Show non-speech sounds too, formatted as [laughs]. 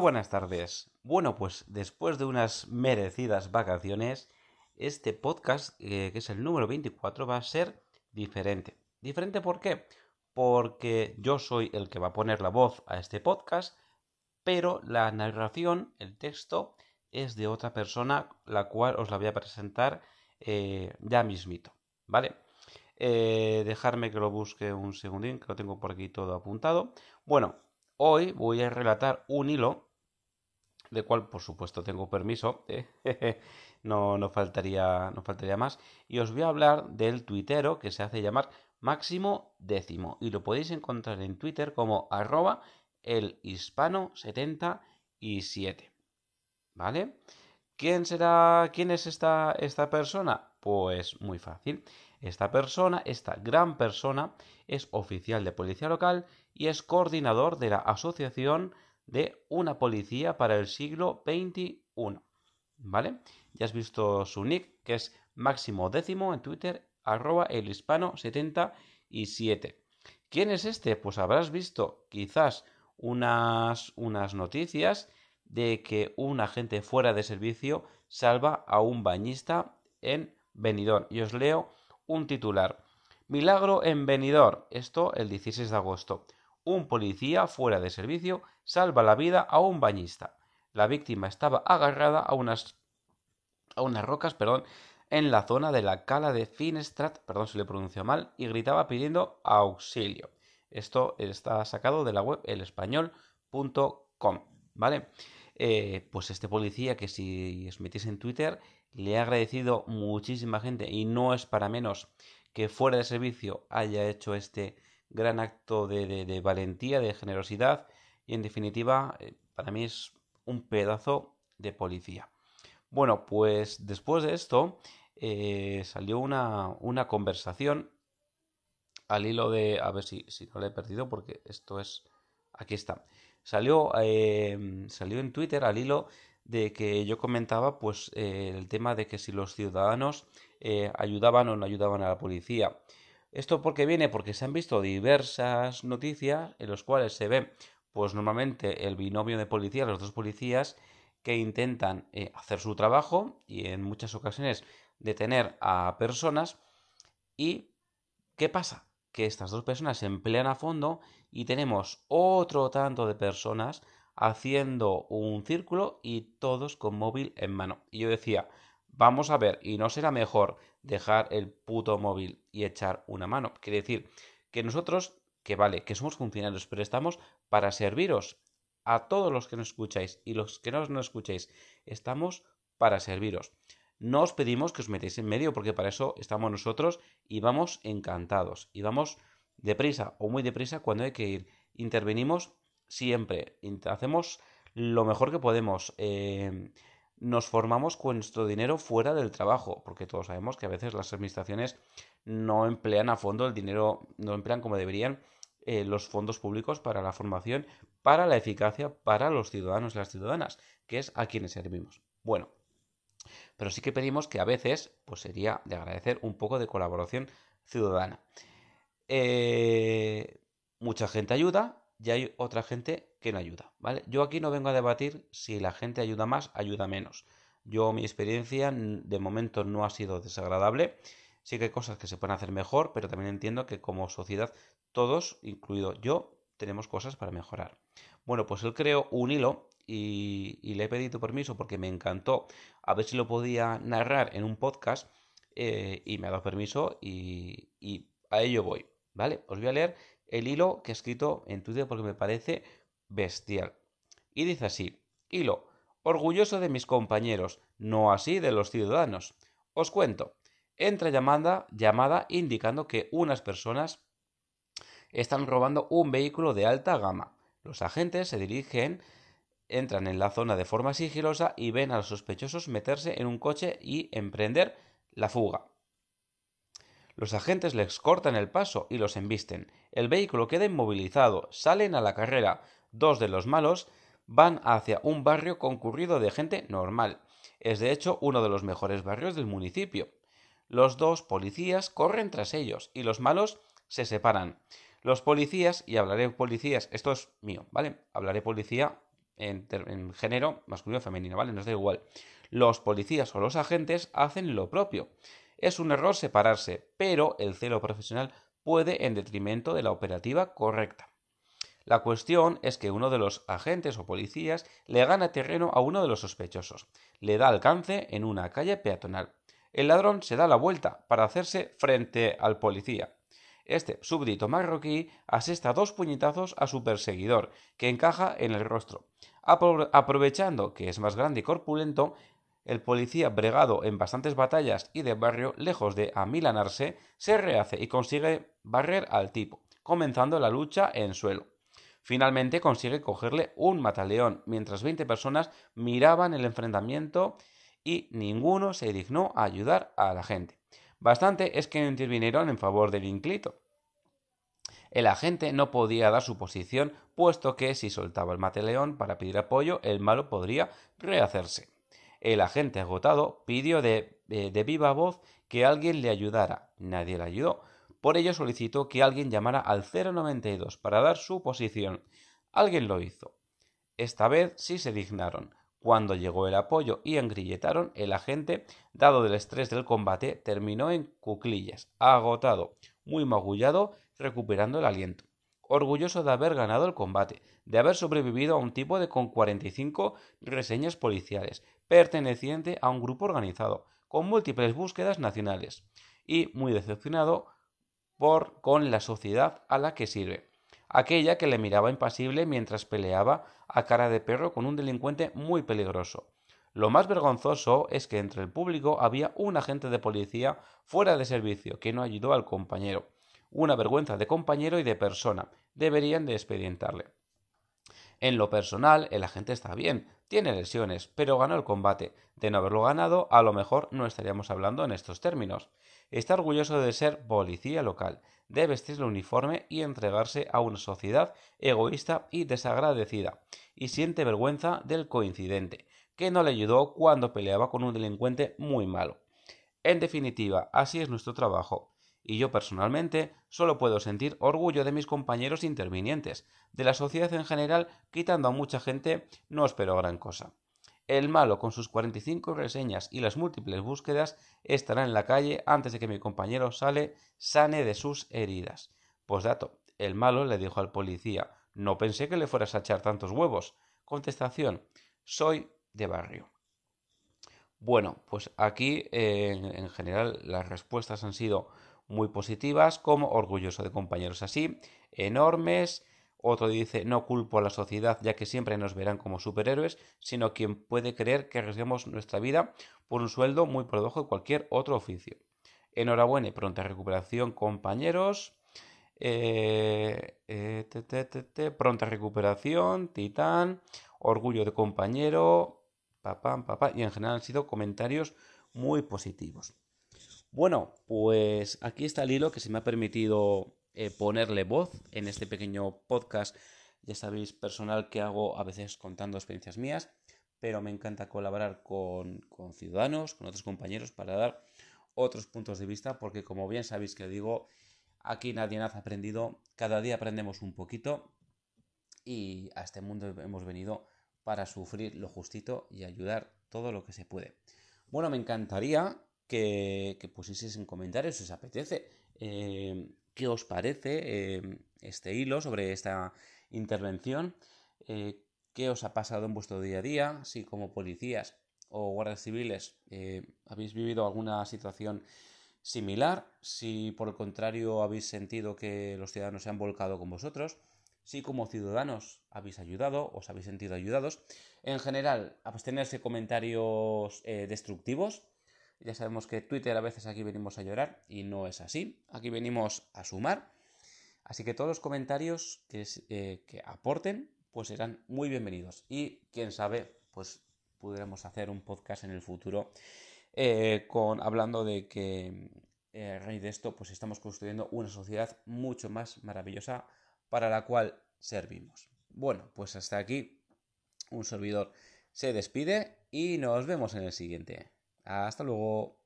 buenas tardes. Bueno, pues después de unas merecidas vacaciones, este podcast, eh, que es el número 24, va a ser diferente. ¿Diferente por qué? Porque yo soy el que va a poner la voz a este podcast, pero la narración, el texto, es de otra persona, la cual os la voy a presentar eh, ya mismito. ¿Vale? Eh, dejarme que lo busque un segundín, que lo tengo por aquí todo apuntado. Bueno, Hoy voy a relatar un hilo, del cual por supuesto tengo permiso, ¿eh? [laughs] no, no, faltaría, no faltaría más, y os voy a hablar del tuitero que se hace llamar Máximo Décimo, y lo podéis encontrar en Twitter como arroba el hispano 77. ¿Vale? ¿Quién será, quién es esta, esta persona? Pues muy fácil. Esta persona, esta gran persona, es oficial de policía local y es coordinador de la Asociación de una Policía para el siglo XXI. ¿Vale? Ya has visto su nick, que es máximo décimo en Twitter, arroba el hispano 77. ¿Quién es este? Pues habrás visto quizás unas, unas noticias de que un agente fuera de servicio salva a un bañista en Benidorm. Y os leo un titular. Milagro en Benidorm. Esto el 16 de agosto. Un policía fuera de servicio salva la vida a un bañista. La víctima estaba agarrada a unas, a unas rocas perdón, en la zona de la cala de Finestrat, perdón si le pronuncio mal, y gritaba pidiendo auxilio. Esto está sacado de la web elespañol.com, ¿vale? Eh, pues este policía que si os metéis en Twitter le ha agradecido muchísima gente y no es para menos que fuera de servicio haya hecho este gran acto de, valentía, de generosidad y en definitiva eh, para mí es un pedazo de policía. Bueno, pues después de esto eh, salió una, una, conversación al hilo de... A ver si, si no lo he perdido porque esto es... Aquí está. Salió, eh, salió en Twitter al hilo de que yo comentaba pues eh, el tema de que si los ciudadanos ayudaban o no ayudaban a la policía. ¿Esto por qué viene? Porque se han visto diversas noticias en las cuales se ve pues normalmente el binomio de policía, los dos policías que intentan eh, hacer su trabajo y en muchas ocasiones detener a personas y ¿qué pasa? Que estas dos personas se emplean a fondo y tenemos otro tanto de personas haciendo un círculo y todos con móvil en mano. Y yo decía, vamos a ver, ¿y no será mejor dejar el puto móvil y echar una mano? Quiere decir que nosotros, que vale, que somos funcionarios, pero estamos para serviros a todos los que nos escucháis y los que no nos escucháis, estamos para serviros. No os pedimos que os metáis en medio porque para eso estamos nosotros y vamos encantados y vamos deprisa o muy deprisa cuando hay que ir. Intervenimos siempre hacemos lo mejor que podemos. Eh, nos formamos con nuestro dinero fuera del trabajo, porque todos sabemos que a veces las administraciones no emplean a fondo el dinero, no emplean como deberían eh, los fondos públicos para la formación, para la eficacia, para los ciudadanos y las ciudadanas, que es a quienes servimos. Bueno, pero sí que pedimos que a veces, pues sería de agradecer un poco de colaboración ciudadana. Eh, mucha gente ayuda, y hay otra gente que no ayuda, ¿vale? Yo aquí no vengo a debatir si la gente ayuda más, ayuda menos. Yo, mi experiencia de momento no ha sido desagradable. Sí que hay cosas que se pueden hacer mejor, pero también entiendo que como sociedad todos, incluido yo, tenemos cosas para mejorar. Bueno, pues él creó un hilo y, le he pedido permiso porque me encantó a ver si lo podía narrar en un podcast eh, y me ha dado permiso y, y a ello voy, ¿vale? Os voy a leer el hilo que he escrito en Twitter porque me parece bestial. Y dice así, hilo, orgulloso de mis compañeros, no así de los ciudadanos. Os cuento, entra llamada, llamada indicando que unas personas están robando un vehículo de alta gama. Los agentes se dirigen, entran en la zona de forma sigilosa y ven a los sospechosos meterse en un coche y emprender la fuga. Los agentes les cortan el paso y los embisten. El vehículo queda inmovilizado. Salen a la carrera. Dos de los malos van hacia un barrio concurrido de gente normal. Es de hecho uno de los mejores barrios del municipio. Los dos policías corren tras ellos y los malos se separan. Los policías, y hablaré policías, esto es mío, ¿vale? Hablaré policía en, género masculino o femenino, ¿vale? Nos da igual. Los policías o los agentes hacen lo propio. Es un error separarse, pero el celo profesional puede en detrimento de la operativa correcta. La cuestión es que uno de los agentes o policías le gana terreno a uno de los sospechosos, le da alcance en una calle peatonal. El ladrón se da la vuelta para hacerse frente al policía. Este súbdito marroquí asesta dos puñetazos a su perseguidor, que encaja en el rostro. Aprovechando que es más grande y corpulento, el policía, bregado en bastantes batallas y de barrio, lejos de amilanarse, se rehace y consigue barrer al tipo, comenzando la lucha en suelo. Finalmente consigue cogerle un mataleón, mientras 20 personas miraban el enfrentamiento y ninguno se dignó a ayudar a la gente. Bastante es que intervinieron en favor del inclito. El agente no podía dar su posición, puesto que si soltaba el mataleón para pedir apoyo, el malo podría rehacerse. El agente agotado pidió de, de viva voz que alguien le ayudara. Nadie le ayudó. Por ello solicitó que alguien llamara al 092 para dar su posición. Alguien lo hizo. Esta vez sí se dignaron. Cuando llegó el apoyo y engrilletaron, el agente, dado del estrés del combate, terminó en cuclillas, agotado, muy magullado, recuperando el aliento. Orgulloso de haber ganado el combate, de haber sobrevivido a un tipo de con 45 reseñas policiales, perteneciente a un grupo organizado, con múltiples búsquedas nacionales, y muy decepcionado por con la sociedad a la que sirve, aquella que le miraba impasible mientras peleaba a cara de perro con un delincuente muy peligroso. Lo más vergonzoso es que entre el público había un agente de policía fuera de servicio que no ayudó al compañero. Una vergüenza de compañero y de persona. Deberían de expedientarle. En lo personal, el agente está bien, tiene lesiones, pero ganó el combate. De no haberlo ganado, a lo mejor no estaríamos hablando en estos términos. Está orgulloso de ser policía local, de vestir el uniforme y entregarse a una sociedad egoísta y desagradecida, y siente vergüenza del coincidente, que no le ayudó cuando peleaba con un delincuente muy malo. En definitiva, así es nuestro trabajo, y yo personalmente solo puedo sentir orgullo de mis compañeros intervinientes, de la sociedad en general, quitando a mucha gente, no espero gran cosa. El malo, con sus 45 reseñas y las múltiples búsquedas, estará en la calle antes de que mi compañero sale sane de sus heridas. dato, El malo le dijo al policía No pensé que le fueras a echar tantos huevos. Contestación Soy de barrio. Bueno, pues aquí en general las respuestas han sido muy positivas, como orgulloso de compañeros así, enormes, otro dice, no culpo a la sociedad ya que siempre nos verán como superhéroes, sino quien puede creer que arriesguemos nuestra vida por un sueldo muy por debajo de cualquier otro oficio. Enhorabuena y pronta recuperación, compañeros. Eh, eh, pronta recuperación, titán, orgullo de compañero, papá, papá, y en general han sido comentarios muy positivos. Bueno, pues aquí está el hilo que se me ha permitido eh, ponerle voz en este pequeño podcast, ya sabéis, personal que hago a veces contando experiencias mías, pero me encanta colaborar con, ciudadanos, con otros compañeros para dar otros puntos de vista, porque como bien sabéis que digo, aquí nadie ha aprendido, cada día aprendemos un poquito y a este mundo hemos venido para sufrir lo justito y ayudar todo lo que se puede. Bueno, me encantaría que, que pusieseis en comentarios si os apetece. Eh, qué os parece em, este hilo sobre esta intervención, eh, qué os ha pasado en vuestro día a día, si como policías o guardias civiles eh, habéis vivido alguna situación similar, si por el contrario habéis sentido que los ciudadanos se han volcado con vosotros, si como ciudadanos habéis ayudado, os habéis sentido ayudados. En general, abstenerse comentarios eh, destructivos, ya sabemos que Twitter a veces aquí venimos a llorar y no es así. Aquí venimos a sumar. Así que todos los comentarios que, eh, aporten pues serán muy bienvenidos. Y quién sabe, pues podremos hacer un podcast en el futuro eh, con, hablando de que eh, a raíz de esto pues estamos construyendo una sociedad mucho más maravillosa para la cual servimos. Bueno, pues hasta aquí un servidor se despide y nos vemos en el siguiente. Hasta luego.